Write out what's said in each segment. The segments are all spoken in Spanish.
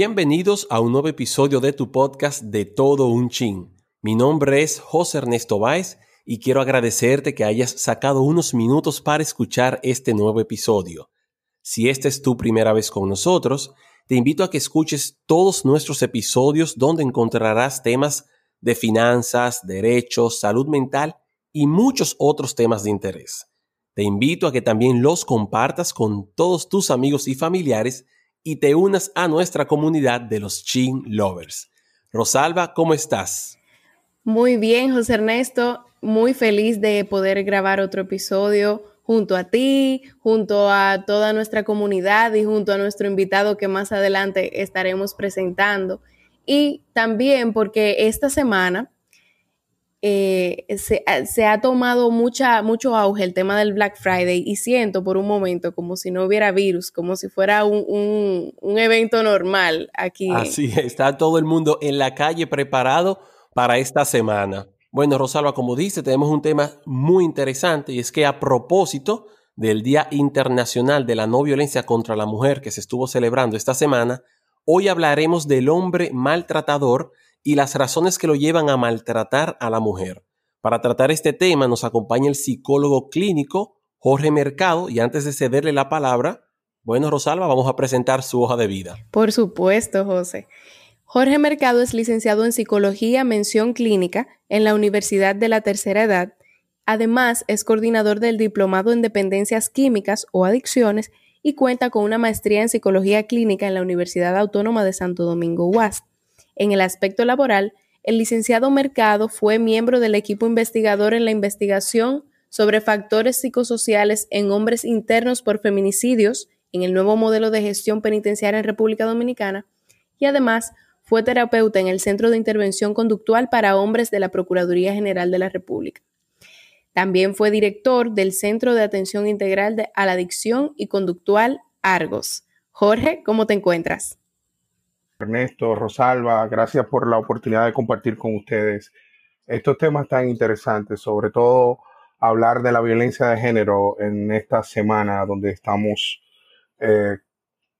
Bienvenidos a un nuevo episodio de tu podcast de Todo un Chin. Mi nombre es José Ernesto Báez y quiero agradecerte que hayas sacado unos minutos para escuchar este nuevo episodio. Si esta es tu primera vez con nosotros, te invito a que escuches todos nuestros episodios donde encontrarás temas de finanzas, derechos, salud mental y muchos otros temas de interés. Te invito a que también los compartas con todos tus amigos y familiares y te unas a nuestra comunidad de los Chin Lovers. Rosalba, ¿cómo estás? Muy bien, José Ernesto. Muy feliz de poder grabar otro episodio junto a ti, junto a toda nuestra comunidad y junto a nuestro invitado que más adelante estaremos presentando. Y también porque esta semana eh, se, ha tomado mucha, mucho auge el tema del Black Friday y siento por un momento como si no hubiera virus, como si fuera un, un evento normal aquí. Así está todo el mundo en la calle preparado para esta semana. Bueno, Rosalba, como dice, tenemos un tema muy interesante y es que a propósito del Día Internacional de la No Violencia contra la Mujer que se estuvo celebrando esta semana, hoy hablaremos del hombre maltratador y las razones que lo llevan a maltratar a la mujer. Para tratar este tema nos acompaña el psicólogo clínico Jorge Mercado y antes de cederle la palabra, bueno, Rosalba, vamos a presentar su hoja de vida. Por supuesto, José. Jorge Mercado es licenciado en Psicología Mención Clínica en la Universidad de la Tercera Edad. Además, es coordinador del Diplomado en Dependencias Químicas o Adicciones y cuenta con una maestría en Psicología Clínica en la Universidad Autónoma de Santo Domingo UAS. En el aspecto laboral, el licenciado Mercado fue miembro del equipo investigador en la investigación sobre factores psicosociales en hombres internos por feminicidios en el nuevo modelo de gestión penitenciaria en República Dominicana y además fue terapeuta en el Centro de Intervención Conductual para Hombres de la Procuraduría General de la República. También fue director del Centro de Atención Integral a la Adicción y Conductual Argos. Jorge, ¿cómo te encuentras? Ernesto, Rosalba, gracias por la oportunidad de compartir con ustedes estos temas tan interesantes, sobre todo hablar de la violencia de género en esta semana donde estamos eh,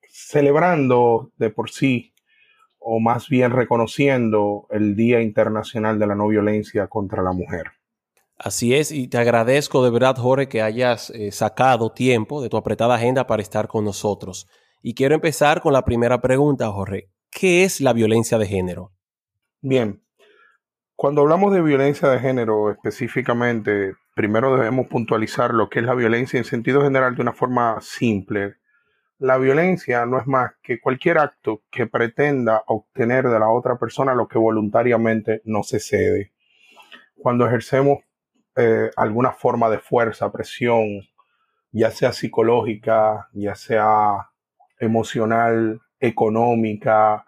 celebrando de por sí, o más bien reconociendo el Día Internacional de la No Violencia contra la Mujer. Así es, y te agradezco de verdad, Jorge, que hayas eh, sacado tiempo de tu apretada agenda para estar con nosotros. Y quiero empezar con la primera pregunta, Jorge. ¿Qué es la violencia de género? Bien, cuando hablamos de violencia de género específicamente, primero debemos puntualizar lo que es la violencia en sentido general de una forma simple. La violencia no es más que cualquier acto que pretenda obtener de la otra persona lo que voluntariamente no se cede. Cuando ejercemos eh, alguna forma de fuerza, presión, ya sea psicológica, ya sea emocional, económica,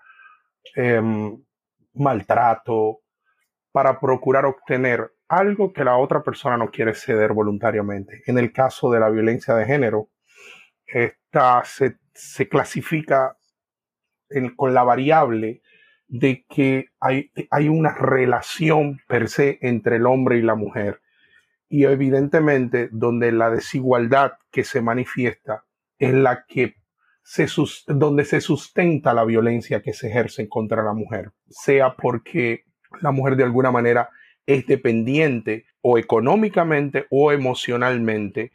em, maltrato, para procurar obtener algo que la otra persona no quiere ceder voluntariamente. En el caso de la violencia de género, esta se, clasifica con la variable de que hay, hay una relación per se entre el hombre y la mujer. Y evidentemente donde la desigualdad que se manifiesta es la que donde se sustenta la violencia que se ejerce contra la mujer, sea porque la mujer de alguna manera es dependiente o económicamente o emocionalmente.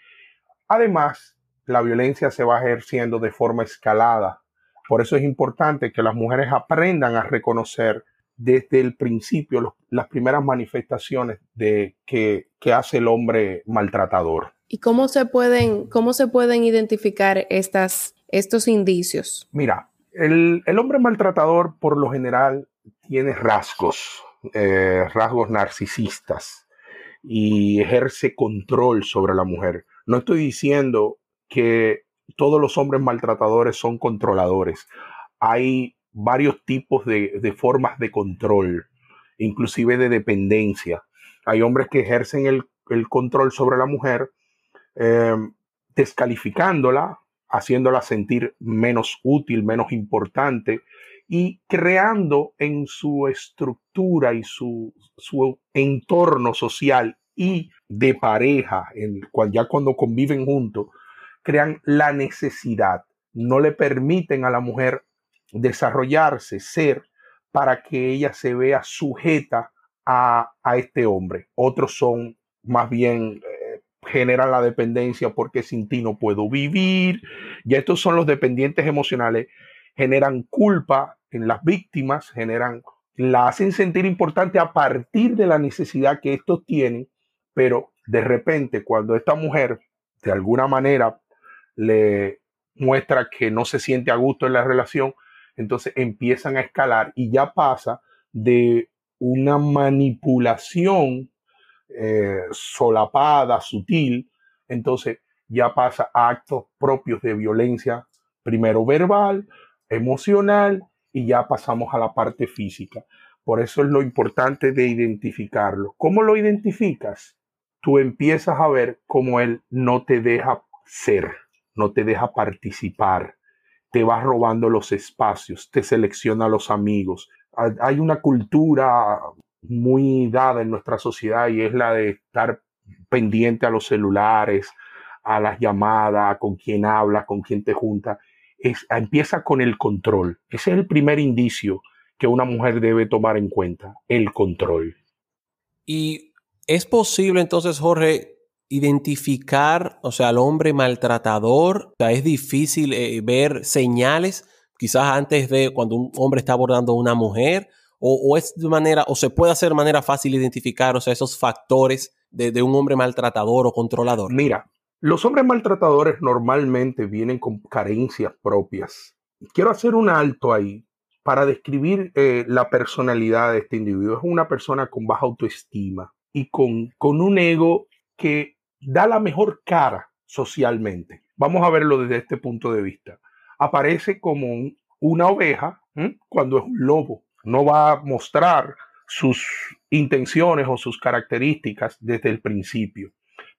Además, la violencia se va ejerciendo de forma escalada. Por eso es importante que las mujeres aprendan a reconocer desde el principio las primeras manifestaciones de que, que hace el hombre maltratador. ¿Y cómo se pueden, cómo se pueden identificar estas estos indicios? Mira, el, hombre maltratador por lo general tiene rasgos, eh, rasgos narcisistas y ejerce control sobre la mujer. No estoy diciendo que todos los hombres maltratadores son controladores. Hay varios tipos de, formas de control, inclusive de dependencia. Hay hombres que ejercen el, control sobre la mujer, eh, descalificándola, haciéndola sentir menos útil, menos importante y creando en su estructura y su, entorno social y de pareja, en, ya cuando conviven juntos, crean la necesidad, no le permiten a la mujer desarrollarse, ser, para que ella se vea sujeta a, este hombre. Otros son más bien generan la dependencia porque sin ti no puedo vivir. Y estos son los dependientes emocionales. Generan culpa en las víctimas, generan, la hacen sentir importante a partir de la necesidad que estos tienen, pero de repente cuando esta mujer de alguna manera le muestra que no se siente a gusto en la relación, entonces empiezan a escalar y ya pasa de una manipulación eh, solapada, sutil, entonces ya pasa a actos propios de violencia, primero verbal, emocional y ya pasamos a la parte física. Por eso es lo importante de identificarlo. ¿Cómo lo identificas? Tú empiezas a ver cómo él no te deja ser, no te deja participar, te va robando los espacios, te selecciona los amigos. Hay una cultura muy dada en nuestra sociedad y es la de estar pendiente a los celulares, a las llamadas, con quién habla, con quién te junta. Es, empieza con el control. Ese es el primer indicio que una mujer debe tomar en cuenta, el control. Y es posible entonces, Jorge, identificar, o sea, al hombre maltratador, es difícil eh, ver señales, quizás antes de cuando un hombre está abordando a una mujer, o, es de manera, o se puede hacer de manera fácil identificar, o sea, esos factores de, un hombre maltratador o controlador. Mira, los hombres maltratadores normalmente vienen con carencias propias. Quiero hacer un alto ahí para describir eh, la personalidad de este individuo. Es una persona con baja autoestima y con, con un ego que da la mejor cara socialmente. Vamos a verlo desde este punto de vista. Aparece como una oveja cuando es un lobo. No va a mostrar sus intenciones o sus características desde el principio.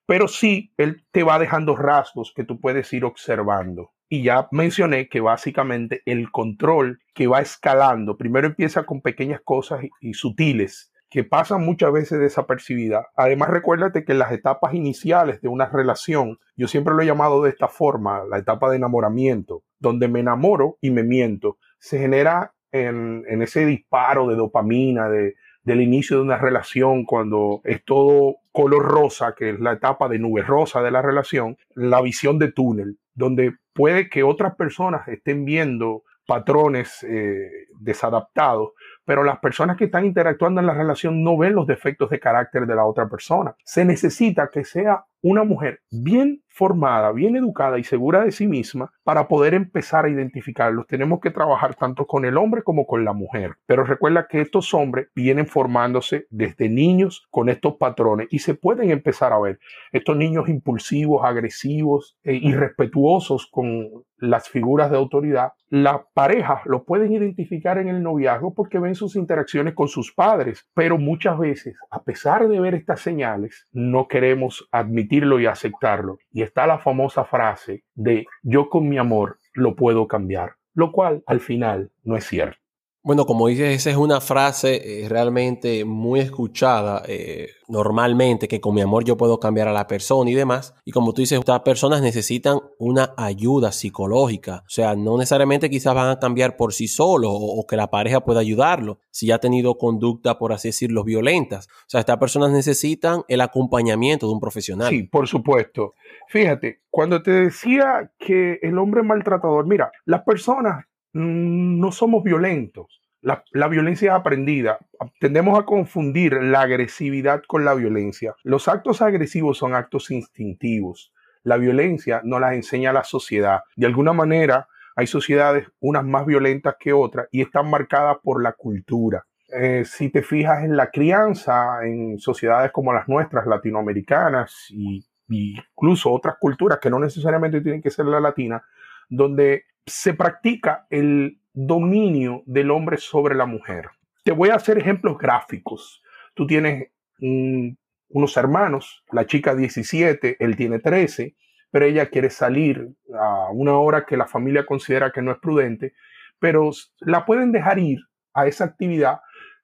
Pero sí, él te va dejando rasgos que tú puedes ir observando. Y ya mencioné que básicamente el control que va escalando, primero empieza con pequeñas cosas y sutiles que pasan muchas veces desapercibida. Además, recuérdate que en las etapas iniciales de una relación, yo siempre lo he llamado de esta forma, la etapa de enamoramiento, donde me enamoro y me miento, se genera en, ese disparo de dopamina, de, del inicio de una relación, cuando es todo color rosa, que es la etapa de nube rosa de la relación, la visión de túnel, donde puede que otras personas estén viendo patrones eh, desadaptados, pero las personas que están interactuando en la relación no ven los defectos de carácter de la otra persona. Se necesita que sea una mujer bien formada, bien educada y segura de sí misma para poder empezar a identificarlos. Tenemos que trabajar tanto con el hombre como con la mujer. Pero recuerda que estos hombres vienen formándose desde niños con estos patrones y se pueden empezar a ver. Estos niños impulsivos, agresivos e irrespetuosos con las figuras de autoridad, las parejas lo pueden identificar en el noviazgo porque ven sus interacciones con sus padres, pero muchas veces, a pesar de ver estas señales, no queremos admitirlo y aceptarlo. Y está la famosa frase de yo con mi amor lo puedo cambiar, lo cual al final no es cierto. Bueno, como dices, esa es una frase eh, realmente muy escuchada eh, normalmente, que con mi amor yo puedo cambiar a la persona y demás. Y como tú dices, estas personas necesitan una ayuda psicológica. O sea, no necesariamente quizás van a cambiar por sí solos o, que la pareja pueda ayudarlo si ha tenido conducta, por así decirlo, violentas. O sea, estas personas necesitan el acompañamiento de un profesional. Sí, por supuesto. Fíjate, cuando te decía que el hombre maltratador, mira, las personas no somos violentos. La, violencia es aprendida. Tendemos a confundir la agresividad con la violencia. Los actos agresivos son actos instintivos. La violencia no las enseña la sociedad. De alguna manera, hay sociedades, unas más violentas que otras, y están marcadas por la cultura. Eh, si te fijas en la crianza, en sociedades como las nuestras, latinoamericanas, y, y incluso otras culturas que no necesariamente tienen que ser la latina, donde se practica el dominio del hombre sobre la mujer. Te voy a hacer ejemplos gráficos. Tú tienes unos hermanos, la chica 17, él tiene 13, pero ella quiere salir a una hora que la familia considera que no es prudente, pero la pueden dejar ir a esa actividad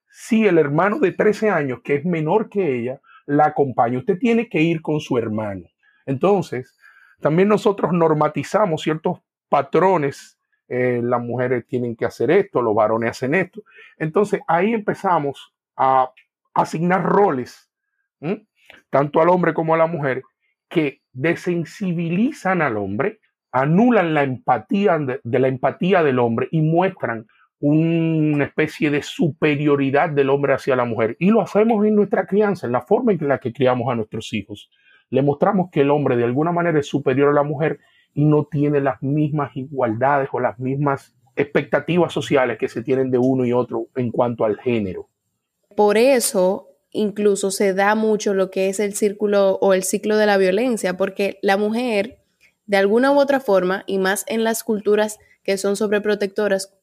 si el hermano de 13 años, que es menor que ella, la acompaña. Usted tiene que ir con su hermano. Entonces, también nosotros normatizamos ciertos patrones eh, las mujeres tienen que hacer esto, los varones hacen esto. Entonces ahí empezamos a asignar roles, tanto al hombre como a la mujer, que desensibilizan al hombre, anulan la empatía de la empatía del hombre y muestran una especie de superioridad del hombre hacia la mujer. Y lo hacemos en nuestra crianza, en la forma en la que criamos a nuestros hijos. Le mostramos que el hombre de alguna manera es superior a la mujer no tiene las mismas igualdades o las mismas expectativas sociales que se tienen de uno y otro en cuanto al género. Por eso incluso se da mucho lo que es el círculo o el ciclo de la violencia, porque la mujer, de alguna u otra forma, y más en las culturas que son sobreprotectoras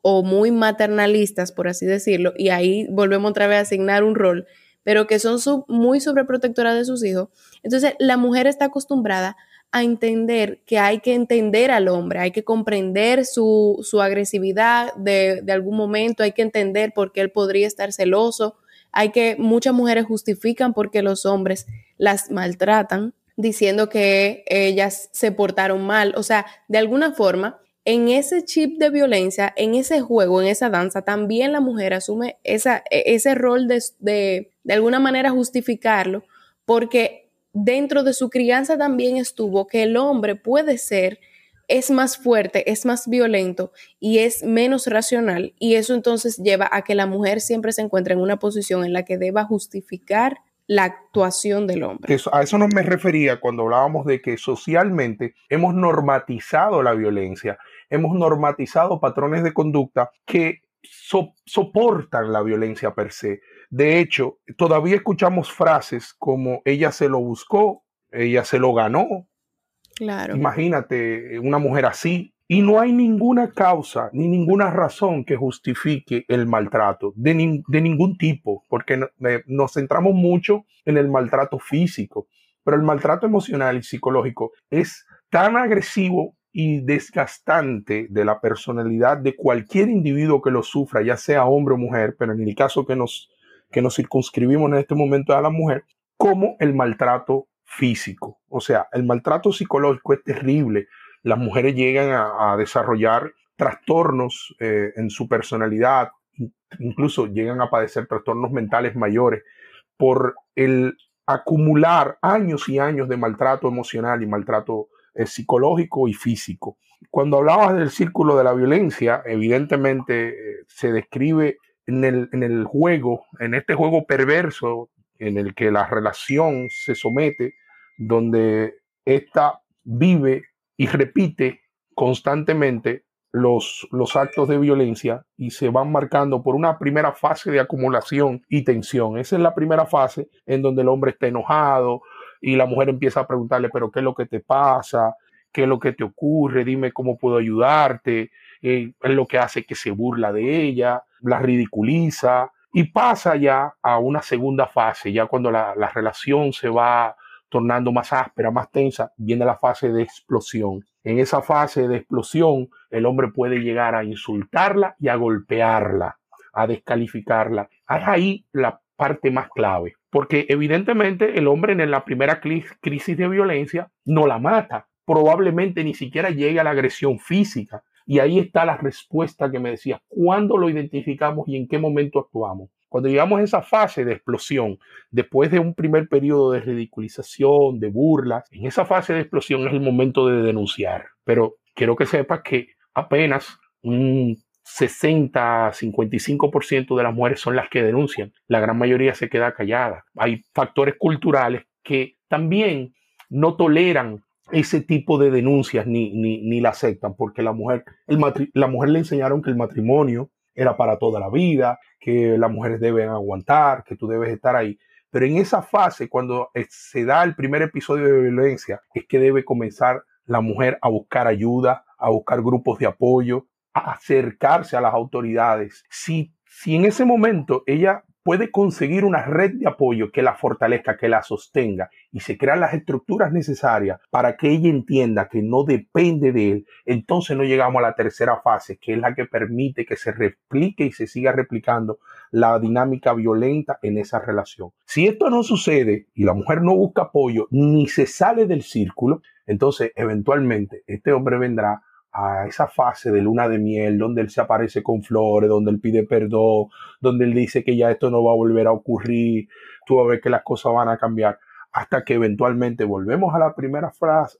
o muy maternalistas, por así decirlo, y ahí volvemos otra vez a asignar un rol, pero que son muy sobreprotectoras de sus hijos. Entonces, la mujer está acostumbrada a entender que hay que entender al hombre, hay que comprender su, agresividad de, de, algún momento, hay que entender por qué él podría estar celoso, hay que, muchas mujeres justifican por qué los hombres las maltratan, diciendo que ellas se portaron mal, o sea, de alguna forma en ese chip de violencia, en ese juego, en esa danza, también la mujer asume esa, e, ese rol de, de, de alguna manera justificarlo, porque dentro de su crianza también estuvo que el hombre puede ser, es más fuerte, es más violento y es menos racional. Y eso entonces lleva a que la mujer siempre se encuentre en una posición en la que deba justificar la actuación del hombre. a eso no me refería cuando hablábamos de que socialmente hemos normatizado la violencia hemos normatizado patrones de conducta que soportan la violencia per se. De hecho, todavía escuchamos frases como ella se lo buscó, ella se lo ganó. Claro. Imagínate una mujer así. Y no hay ninguna causa ni ninguna razón que justifique el maltrato de, de ningún tipo, porque nos centramos mucho en el maltrato físico, pero el maltrato emocional y psicológico es tan agresivo y desgastante de la personalidad de cualquier individuo que lo sufra, ya sea hombre o mujer, pero en el caso que nos, que nos circunscribimos en este momento a la mujer, como el maltrato físico. O sea, el maltrato psicológico es terrible. Las mujeres llegan a, desarrollar trastornos eh, en su personalidad, incluso llegan a padecer trastornos mentales mayores por el acumular años y años de maltrato emocional y maltrato psicológico y físico. Cuando hablabas del círculo de la violencia, evidentemente eh, se describe en el, en el juego, en este juego perverso en el que la relación se somete, donde ésta vive y repite constantemente los, los, actos de violencia y se van marcando por una primera fase de acumulación y tensión. Esa es la primera fase en donde el hombre está enojado, y la mujer empieza a preguntarle, pero ¿qué es lo que te pasa? ¿Qué es lo que te ocurre? Dime cómo puedo ayudarte. Eh, es lo que hace que se burla de ella, la ridiculiza y pasa ya a una segunda fase, ya cuando la, la relación se va tornando más áspera, más tensa, viene la fase de explosión. En esa fase de explosión, el hombre puede llegar a insultarla y a golpearla, a descalificarla. Es ahí la parte más clave. Porque evidentemente el hombre en la primera crisis de violencia no la mata, probablemente ni siquiera llegue a la agresión física. Y ahí está la respuesta que me decía, ¿cuándo lo identificamos y en qué momento actuamos? Cuando llegamos a esa fase de explosión, después de un primer periodo de ridiculización, de burlas, en esa fase de explosión es el momento de denunciar. Pero quiero que sepas que apenas un 60, 55% de las mujeres son las que denuncian. La gran mayoría se queda callada. Hay factores culturales que también no toleran ese tipo de denuncias ni, ni, la aceptan, porque la mujer, el la mujer le enseñaron que el matrimonio era para toda la vida, que las mujeres deben aguantar, que tú debes estar ahí. Pero en esa fase, cuando se da el primer episodio de violencia, es que debe comenzar la mujer a buscar ayuda, a buscar grupos de apoyo, acercarse a las autoridades, si, si en ese momento ella puede conseguir una red de apoyo que la fortalezca, que la sostenga y se crean las estructuras necesarias para que ella entienda que no depende de él, entonces no llegamos a la tercera fase, que es la que permite que se replique y se siga replicando la dinámica violenta en esa relación. Si esto no sucede y la mujer no busca apoyo ni se sale del círculo, entonces eventualmente este hombre vendrá a esa fase de luna de miel, donde él se aparece con flores, donde él pide perdón, donde él dice que ya esto no va a volver a ocurrir, tú vas a ver que las cosas van a cambiar, hasta que eventualmente volvemos a la primera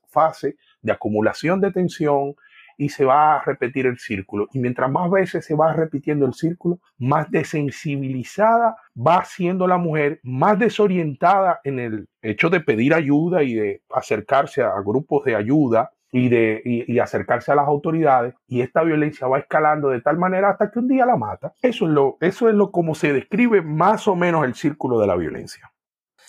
fase de acumulación de tensión, y se va a repetir el círculo. Y mientras más veces se va repitiendo el círculo, más desensibilizada va siendo la mujer, más desorientada en el hecho de pedir ayuda y de acercarse a grupos de ayuda y de y, acercarse a las autoridades y esta violencia va escalando de tal manera hasta que un día la mata. Eso es lo eso es lo como se describe más o menos el círculo de la violencia.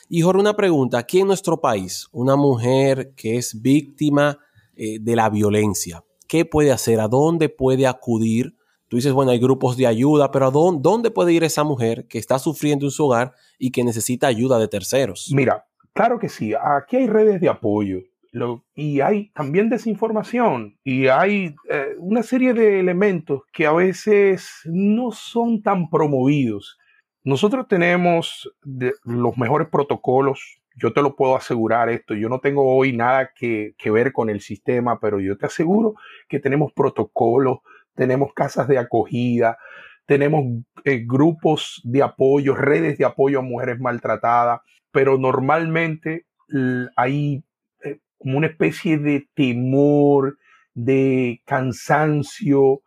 Y Jorge, una pregunta, aquí en nuestro país, una mujer que es víctima eh, de la violencia, ¿Qué puede hacer? ¿A dónde puede acudir? Tú dices, bueno, hay grupos de ayuda, pero ¿a dónde, puede ir esa mujer que está sufriendo en su hogar y que necesita ayuda de terceros? Mira, claro que sí. Aquí hay redes de apoyo. Y hay también desinformación y hay eh, una serie de elementos que a veces no son tan promovidos. Nosotros tenemos los mejores protocolos yo te lo puedo asegurar esto, yo no tengo hoy nada que, ver con el sistema, pero yo te aseguro que tenemos protocolos, tenemos casas de acogida, tenemos eh, grupos de apoyo, redes de apoyo a mujeres maltratadas, pero normalmente hay como una especie de temor, de cansancio.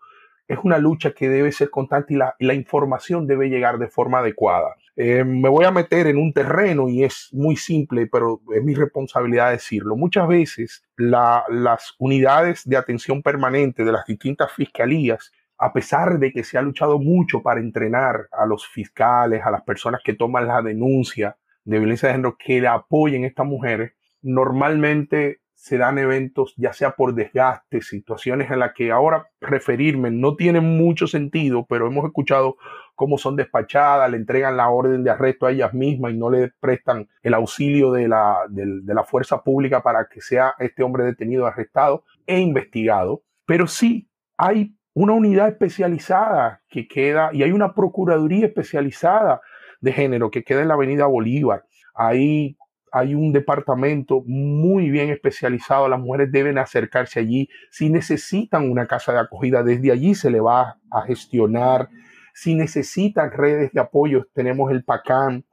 Es una lucha que debe ser constante y la información debe llegar de forma adecuada. Eh, me voy a meter en un terreno y es muy simple, pero es mi responsabilidad decirlo. Muchas veces las unidades de atención permanente de las distintas fiscalías, a pesar de que se ha luchado mucho para entrenar a los fiscales, a las personas que toman la denuncia de violencia de género, que le apoyen a estas mujeres, normalmente se dan eventos, ya sea por desgaste, situaciones en las que ahora referirme no tiene mucho sentido, pero hemos escuchado cómo son despachadas, le entregan la orden de arresto a ellas mismas y no le prestan el auxilio de la, de fuerza pública para que sea este hombre detenido, arrestado e investigado. Pero sí hay una unidad especializada que queda y hay una procuraduría especializada de género que queda en la avenida Bolívar. Hay un departamento muy bien especializado, las mujeres deben acercarse allí. Si necesitan una casa de acogida, desde allí se le va a gestionar. Si necesitan redes de apoyo, tenemos el PACAN.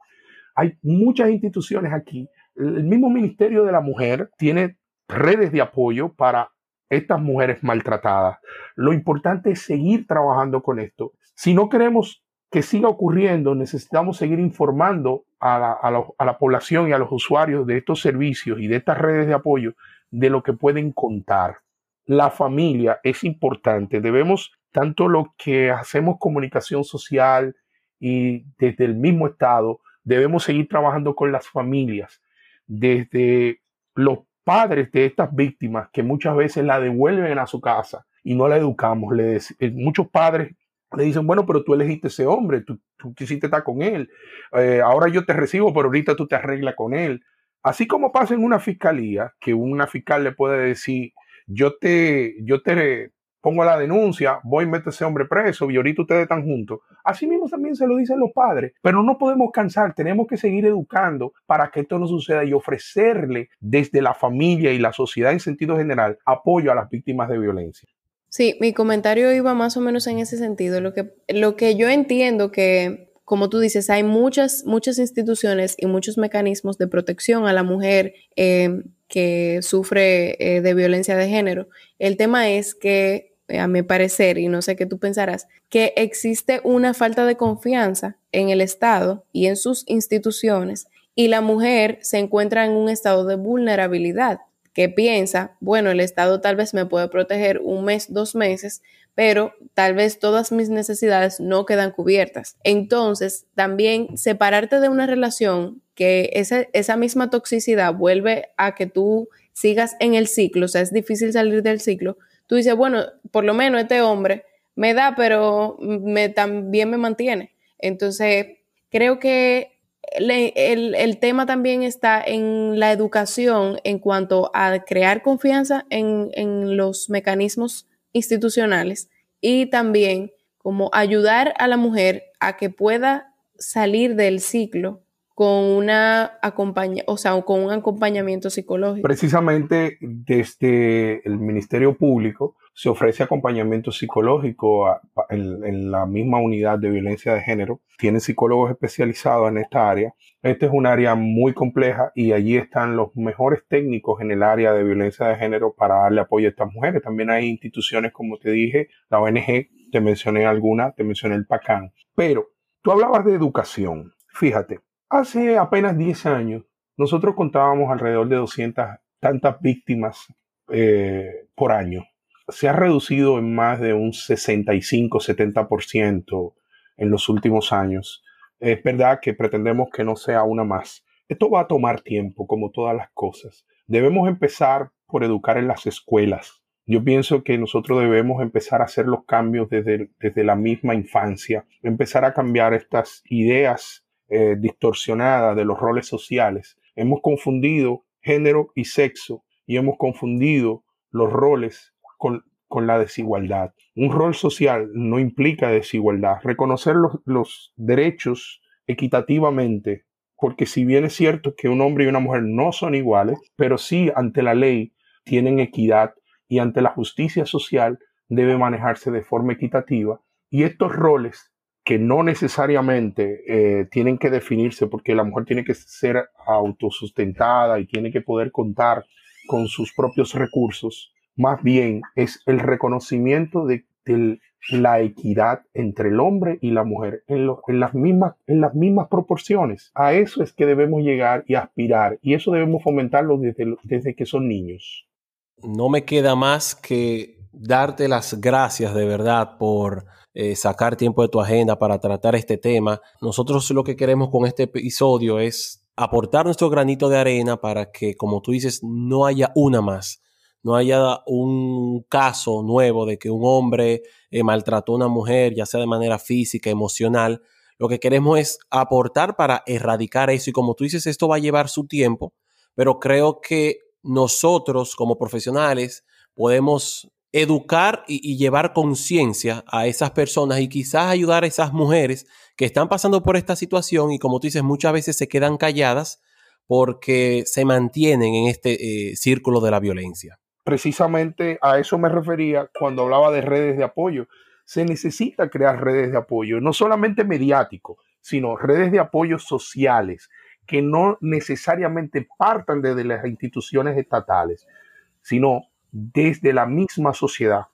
Hay muchas instituciones aquí. El mismo Ministerio de la Mujer tiene redes de apoyo para estas mujeres maltratadas. Lo importante es seguir trabajando con esto. Si no queremos que siga ocurriendo, necesitamos seguir informando a la, población y a los usuarios de estos servicios y de estas redes de apoyo de lo que pueden contar. La familia es importante. Debemos, tanto lo que hacemos comunicación social y desde el mismo Estado, debemos seguir trabajando con las familias, desde los padres de estas víctimas que muchas veces la devuelven a su casa y no la educamos. Eh, muchos padres le dicen, bueno, pero tú elegiste ese hombre, tú, tú quisiste estar con él, eh, ahora yo te recibo, pero ahorita tú te arreglas con él. Así como pasa en una fiscalía, que una fiscal le puede decir, yo te, yo te pongo la denuncia, voy y meto a ese hombre preso y ahorita ustedes están juntos. Así mismo también se lo dicen los padres, pero no podemos cansar, tenemos que seguir educando para que esto no suceda y ofrecerle desde la familia y la sociedad en sentido general apoyo a las víctimas de violencia. Sí, mi comentario iba más o menos en ese sentido. Lo que, lo que yo entiendo que, como tú dices, hay muchas, muchas instituciones y muchos mecanismos de protección a la mujer eh, que sufre eh, de violencia de género. El tema es que, a mi parecer, y no sé qué tú pensarás, que existe una falta de confianza en el Estado y en sus instituciones y la mujer se encuentra en un estado de vulnerabilidad que piensa, bueno, el Estado tal vez me puede proteger un mes, dos meses, pero tal vez todas mis necesidades no quedan cubiertas. Entonces, también separarte de una relación que esa, esa misma toxicidad vuelve a que tú sigas en el ciclo, o sea, es difícil salir del ciclo. Tú dices, bueno, por lo menos este hombre me da, pero me, también me mantiene. Entonces, creo que el, tema también está en la educación en cuanto a crear confianza en, en, los mecanismos institucionales y también como ayudar a la mujer a que pueda salir del ciclo con una acompaña, o sea, con un acompañamiento psicológico. Precisamente desde el Ministerio Público se ofrece acompañamiento psicológico en, la misma unidad de violencia de género. Tienen psicólogos especializados en esta área. Este es un área muy compleja y allí están los mejores técnicos en el área de violencia de género para darle apoyo a estas mujeres. También hay instituciones, como te dije, la ONG, te mencioné alguna, te mencioné el PACAN. Pero tú hablabas de educación. Fíjate, hace apenas 10 años nosotros contábamos alrededor de 200 tantas víctimas eh, por año se ha reducido en más de un 65-70% en los últimos años. Es verdad que pretendemos que no sea una más. Esto va a tomar tiempo, como todas las cosas. Debemos empezar por educar en las escuelas. Yo pienso que nosotros debemos empezar a hacer los cambios desde, desde la misma infancia, empezar a cambiar estas ideas eh, distorsionadas de los roles sociales. Hemos confundido género y sexo y hemos confundido los roles con, la desigualdad. Un rol social no implica desigualdad. Reconocer los, derechos equitativamente, porque si bien es cierto que un hombre y una mujer no son iguales, pero sí ante la ley tienen equidad y ante la justicia social debe manejarse de forma equitativa. Y estos roles que no necesariamente eh, tienen que definirse porque la mujer tiene que ser autosustentada y tiene que poder contar con sus propios recursos, más bien es el reconocimiento de, la equidad entre el hombre y la mujer en, las mismas, proporciones. A eso es que debemos llegar y aspirar y eso debemos fomentarlo desde, desde que son niños. No me queda más que darte las gracias de verdad por eh, sacar tiempo de tu agenda para tratar este tema. Nosotros lo que queremos con este episodio es aportar nuestro granito de arena para que, como tú dices, no haya una más no haya un caso nuevo de que un hombre eh, maltrató a una mujer, ya sea de manera física, emocional. Lo que queremos es aportar para erradicar eso y como tú dices, esto va a llevar su tiempo, pero creo que nosotros como profesionales podemos educar y, llevar conciencia a esas personas y quizás ayudar a esas mujeres que están pasando por esta situación y como tú dices, muchas veces se quedan calladas porque se mantienen en este eh, círculo de la violencia precisamente a eso me refería cuando hablaba de redes de apoyo. Se necesita crear redes de apoyo, no solamente mediático, sino redes de apoyo sociales que no necesariamente partan desde las instituciones estatales, sino desde la misma sociedad.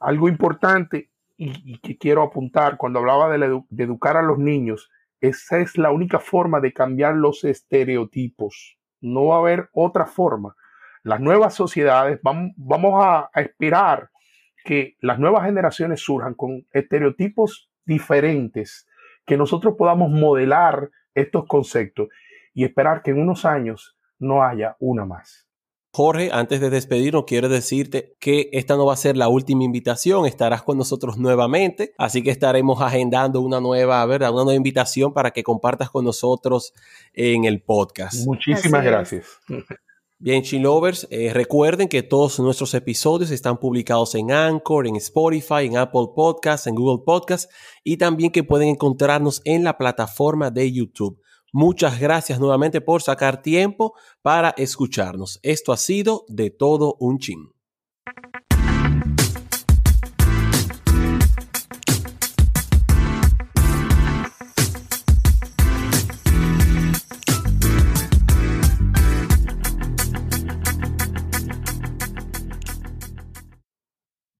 Algo importante y, que quiero apuntar cuando hablaba de, de educar a los niños, esa es la única forma de cambiar los estereotipos. No va a haber otra forma las nuevas sociedades, vamos, a, esperar que las nuevas generaciones surjan con estereotipos diferentes, que nosotros podamos modelar estos conceptos y esperar que en unos años no haya una más. Jorge, antes de despedirnos, quiero decirte que esta no va a ser la última invitación, estarás con nosotros nuevamente, así que estaremos agendando una nueva, ¿verdad? Una nueva invitación para que compartas con nosotros en el podcast. Muchísimas gracias. Bien, Chilovers, eh, recuerden que todos nuestros episodios están publicados en Anchor, en Spotify, en Apple Podcasts, en Google Podcasts y también que pueden encontrarnos en la plataforma de YouTube. Muchas gracias nuevamente por sacar tiempo para escucharnos. Esto ha sido de todo un chin.